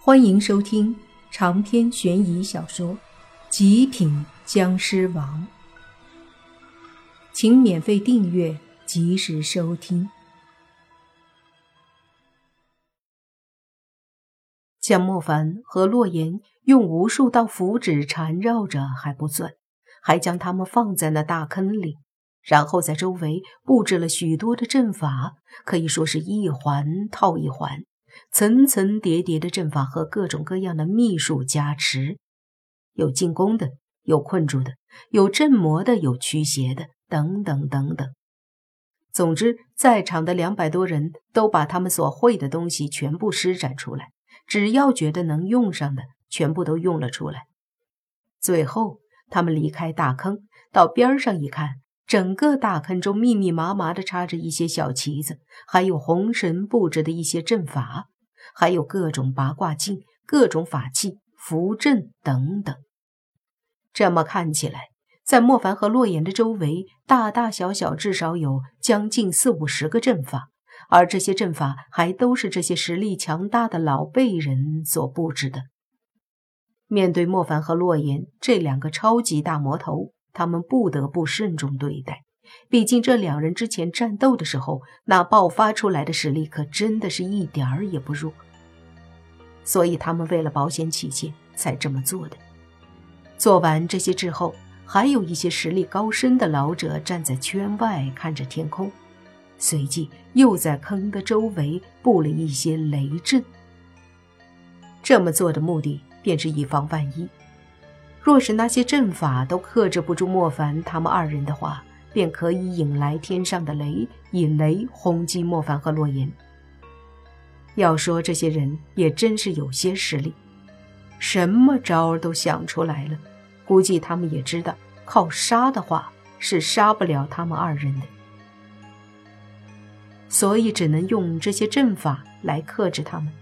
欢迎收听长篇悬疑小说《极品僵尸王》，请免费订阅，及时收听。将莫凡和洛言用无数道符纸缠绕着还不算，还将他们放在那大坑里，然后在周围布置了许多的阵法，可以说是一环套一环。层层叠叠的阵法和各种各样的秘术加持，有进攻的，有困住的，有镇魔的，有驱邪的，等等等等。总之，在场的两百多人都把他们所会的东西全部施展出来，只要觉得能用上的，全部都用了出来。最后，他们离开大坑，到边上一看，整个大坑中密密麻麻的插着一些小旗子，还有红绳布置的一些阵法。还有各种八卦镜、各种法器、符阵等等。这么看起来，在莫凡和洛言的周围，大大小小至少有将近四五十个阵法，而这些阵法还都是这些实力强大的老辈人所布置的。面对莫凡和洛言这两个超级大魔头，他们不得不慎重对待。毕竟这两人之前战斗的时候，那爆发出来的实力可真的是一点儿也不弱。所以他们为了保险起见才这么做的。做完这些之后，还有一些实力高深的老者站在圈外看着天空，随即又在坑的周围布了一些雷阵。这么做的目的便是以防万一，若是那些阵法都克制不住莫凡他们二人的话。便可以引来天上的雷，以雷轰击莫凡和洛言。要说这些人也真是有些实力，什么招都想出来了。估计他们也知道，靠杀的话是杀不了他们二人的，所以只能用这些阵法来克制他们。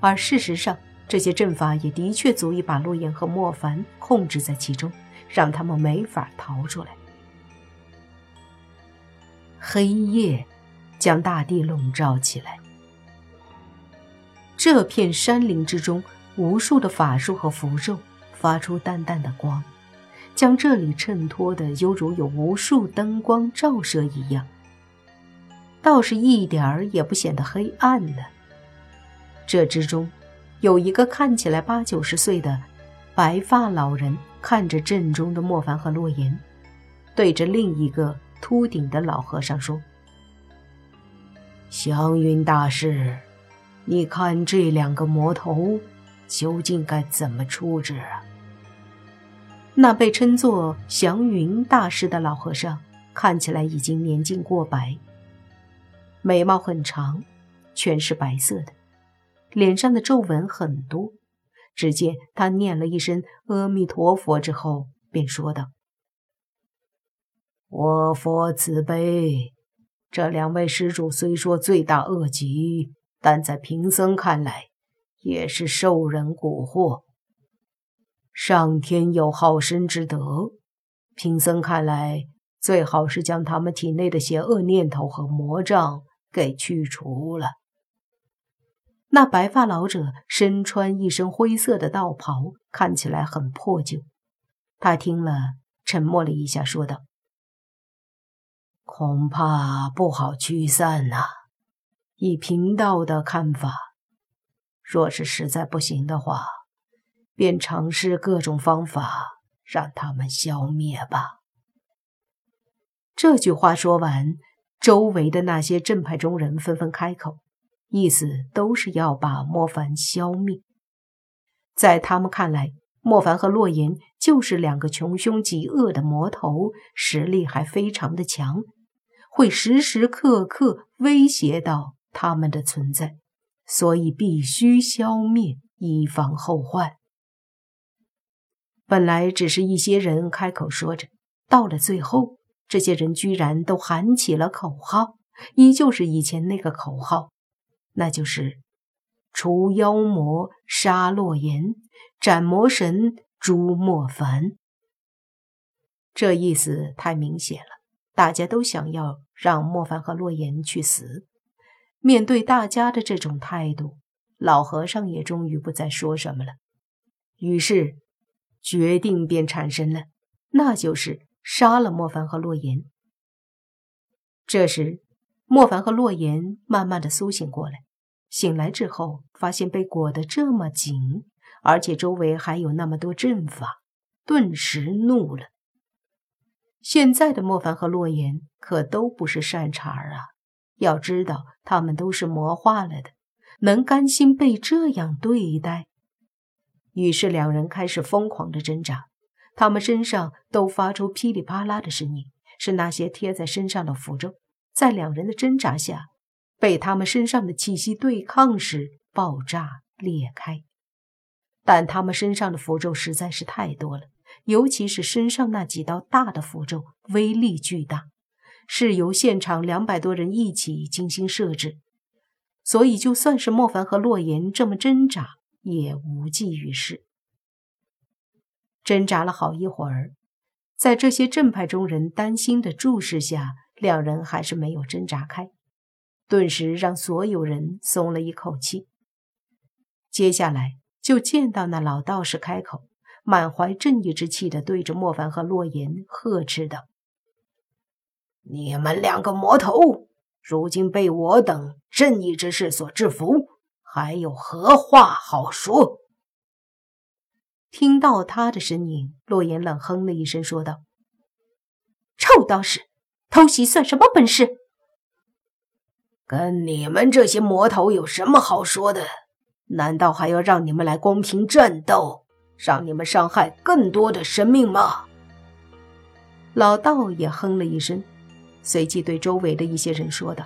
而事实上，这些阵法也的确足以把洛言和莫凡控制在其中，让他们没法逃出来。黑夜将大地笼罩起来。这片山林之中，无数的法术和符咒发出淡淡的光，将这里衬托的犹如有无数灯光照射一样，倒是一点儿也不显得黑暗了。这之中，有一个看起来八九十岁的白发老人，看着阵中的莫凡和洛言，对着另一个。秃顶的老和尚说：“祥云大师，你看这两个魔头究竟该怎么处置啊？”那被称作祥云大师的老和尚看起来已经年近过百，眉毛很长，全是白色的，脸上的皱纹很多。只见他念了一声阿弥陀佛之后，便说道。我佛慈悲，这两位施主虽说罪大恶极，但在贫僧看来，也是受人蛊惑。上天有好生之德，贫僧看来，最好是将他们体内的邪恶念头和魔障给去除了。那白发老者身穿一身灰色的道袍，看起来很破旧。他听了，沉默了一下，说道。恐怕不好驱散呐。以贫道的看法，若是实在不行的话，便尝试各种方法让他们消灭吧。这句话说完，周围的那些正派中人纷纷开口，意思都是要把莫凡消灭。在他们看来，莫凡和洛言就是两个穷凶极恶的魔头，实力还非常的强。会时时刻刻威胁到他们的存在，所以必须消灭，以防后患。本来只是一些人开口说着，到了最后，这些人居然都喊起了口号，依旧是以前那个口号，那就是“除妖魔，杀洛言，斩魔神，诛莫凡”。这意思太明显了。大家都想要让莫凡和洛言去死。面对大家的这种态度，老和尚也终于不再说什么了。于是，决定便产生了，那就是杀了莫凡和洛言。这时，莫凡和洛言慢慢的苏醒过来，醒来之后，发现被裹得这么紧，而且周围还有那么多阵法，顿时怒了。现在的莫凡和洛言可都不是善茬儿啊！要知道，他们都是魔化了的，能甘心被这样对待？于是两人开始疯狂的挣扎，他们身上都发出噼里啪啦的声音，是那些贴在身上的符咒，在两人的挣扎下，被他们身上的气息对抗时爆炸裂开。但他们身上的符咒实在是太多了。尤其是身上那几道大的符咒，威力巨大，是由现场两百多人一起精心设置，所以就算是莫凡和洛言这么挣扎，也无济于事。挣扎了好一会儿，在这些正派中人担心的注视下，两人还是没有挣扎开，顿时让所有人松了一口气。接下来就见到那老道士开口。满怀正义之气的对着莫凡和洛言呵斥道：“你们两个魔头，如今被我等正义之士所制服，还有何话好说？”听到他的声音，洛言冷哼了一声，说道：“臭道士，偷袭算什么本事？跟你们这些魔头有什么好说的？难道还要让你们来公平战斗？”让你们伤害更多的生命吗？老道也哼了一声，随即对周围的一些人说道：“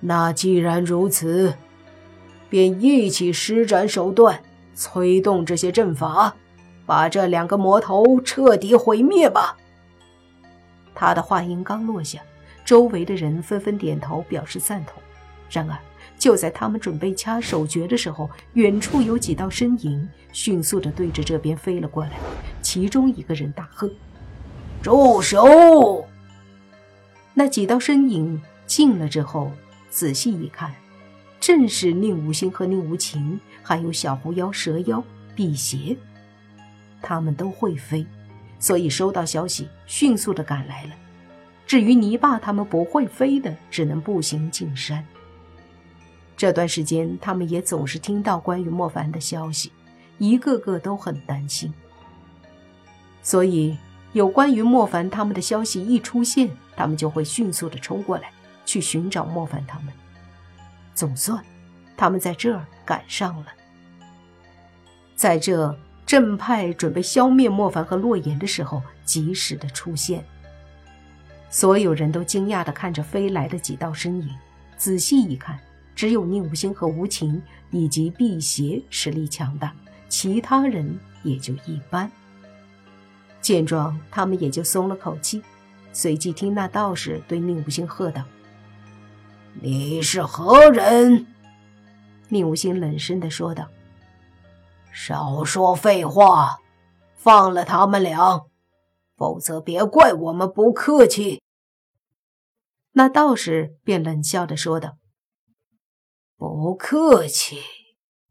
那既然如此，便一起施展手段，催动这些阵法，把这两个魔头彻底毁灭吧。”他的话音刚落下，周围的人纷纷点头表示赞同。然而，就在他们准备掐手诀的时候，远处有几道身影迅速地对着这边飞了过来。其中一个人大喝：“住手！”那几道身影近了之后，仔细一看，正是宁无心和宁无情，还有小狐妖、蛇妖、辟邪。他们都会飞，所以收到消息，迅速的赶来了。至于泥巴他们不会飞的，只能步行进山。这段时间，他们也总是听到关于莫凡的消息，一个个都很担心。所以，有关于莫凡他们的消息一出现，他们就会迅速的冲过来，去寻找莫凡他们。总算，他们在这儿赶上了。在这正派准备消灭莫凡和洛言的时候，及时的出现。所有人都惊讶的看着飞来的几道身影，仔细一看。只有宁无心和无情以及辟邪实力强大，其他人也就一般。见状，他们也就松了口气。随即听那道士对宁无心喝道：“你是何人？”宁无心冷声的说道：“少说废话，放了他们俩，否则别怪我们不客气。”那道士便冷笑的说道。不客气。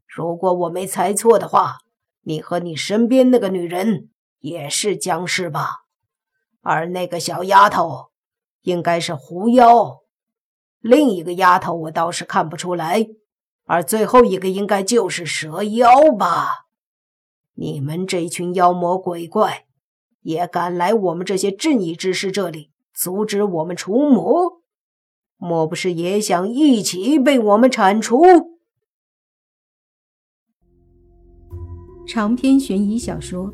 如果我没猜错的话，你和你身边那个女人也是僵尸吧？而那个小丫头应该是狐妖，另一个丫头我倒是看不出来。而最后一个应该就是蛇妖吧？你们这群妖魔鬼怪，也敢来我们这些正义之士这里阻止我们除魔？莫不是也想一起被我们铲除？长篇悬疑小说《